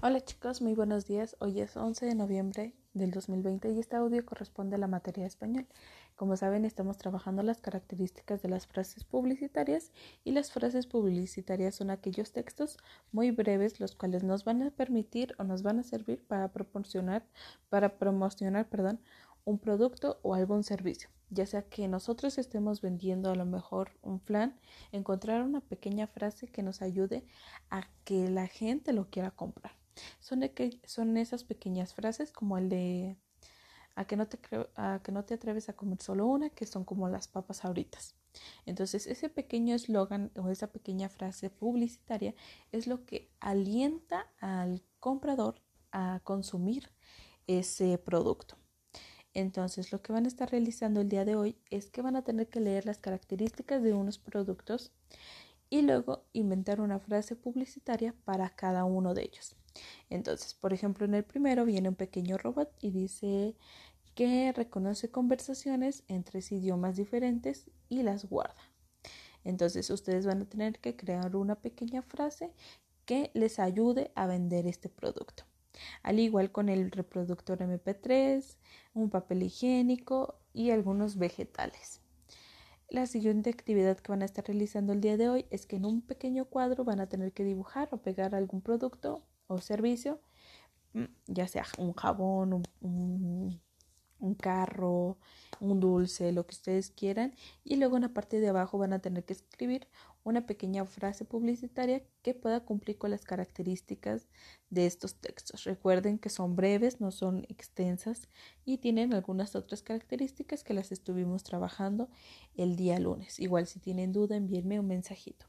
Hola chicos, muy buenos días. Hoy es 11 de noviembre del 2020 y este audio corresponde a la materia de español. Como saben, estamos trabajando las características de las frases publicitarias y las frases publicitarias son aquellos textos muy breves los cuales nos van a permitir o nos van a servir para proporcionar, para promocionar, perdón, un producto o algún servicio. Ya sea que nosotros estemos vendiendo a lo mejor un flan, encontrar una pequeña frase que nos ayude a que la gente lo quiera comprar. Son, de son esas pequeñas frases como el de a que, no te a que no te atreves a comer solo una, que son como las papas ahoritas. Entonces, ese pequeño eslogan o esa pequeña frase publicitaria es lo que alienta al comprador a consumir ese producto. Entonces, lo que van a estar realizando el día de hoy es que van a tener que leer las características de unos productos y luego inventar una frase publicitaria para cada uno de ellos. Entonces, por ejemplo, en el primero viene un pequeño robot y dice que reconoce conversaciones en tres idiomas diferentes y las guarda. Entonces, ustedes van a tener que crear una pequeña frase que les ayude a vender este producto. Al igual con el reproductor MP3, un papel higiénico y algunos vegetales. La siguiente actividad que van a estar realizando el día de hoy es que en un pequeño cuadro van a tener que dibujar o pegar algún producto o servicio, mm, ya sea un jabón, un, carro, un dulce, lo que ustedes quieran. Y luego en la parte de abajo van a tener que escribir una pequeña frase publicitaria que pueda cumplir con las características de estos textos. Recuerden que son breves, no son extensas y tienen algunas otras características que las estuvimos trabajando el día lunes. Igual si tienen duda, envíenme un mensajito.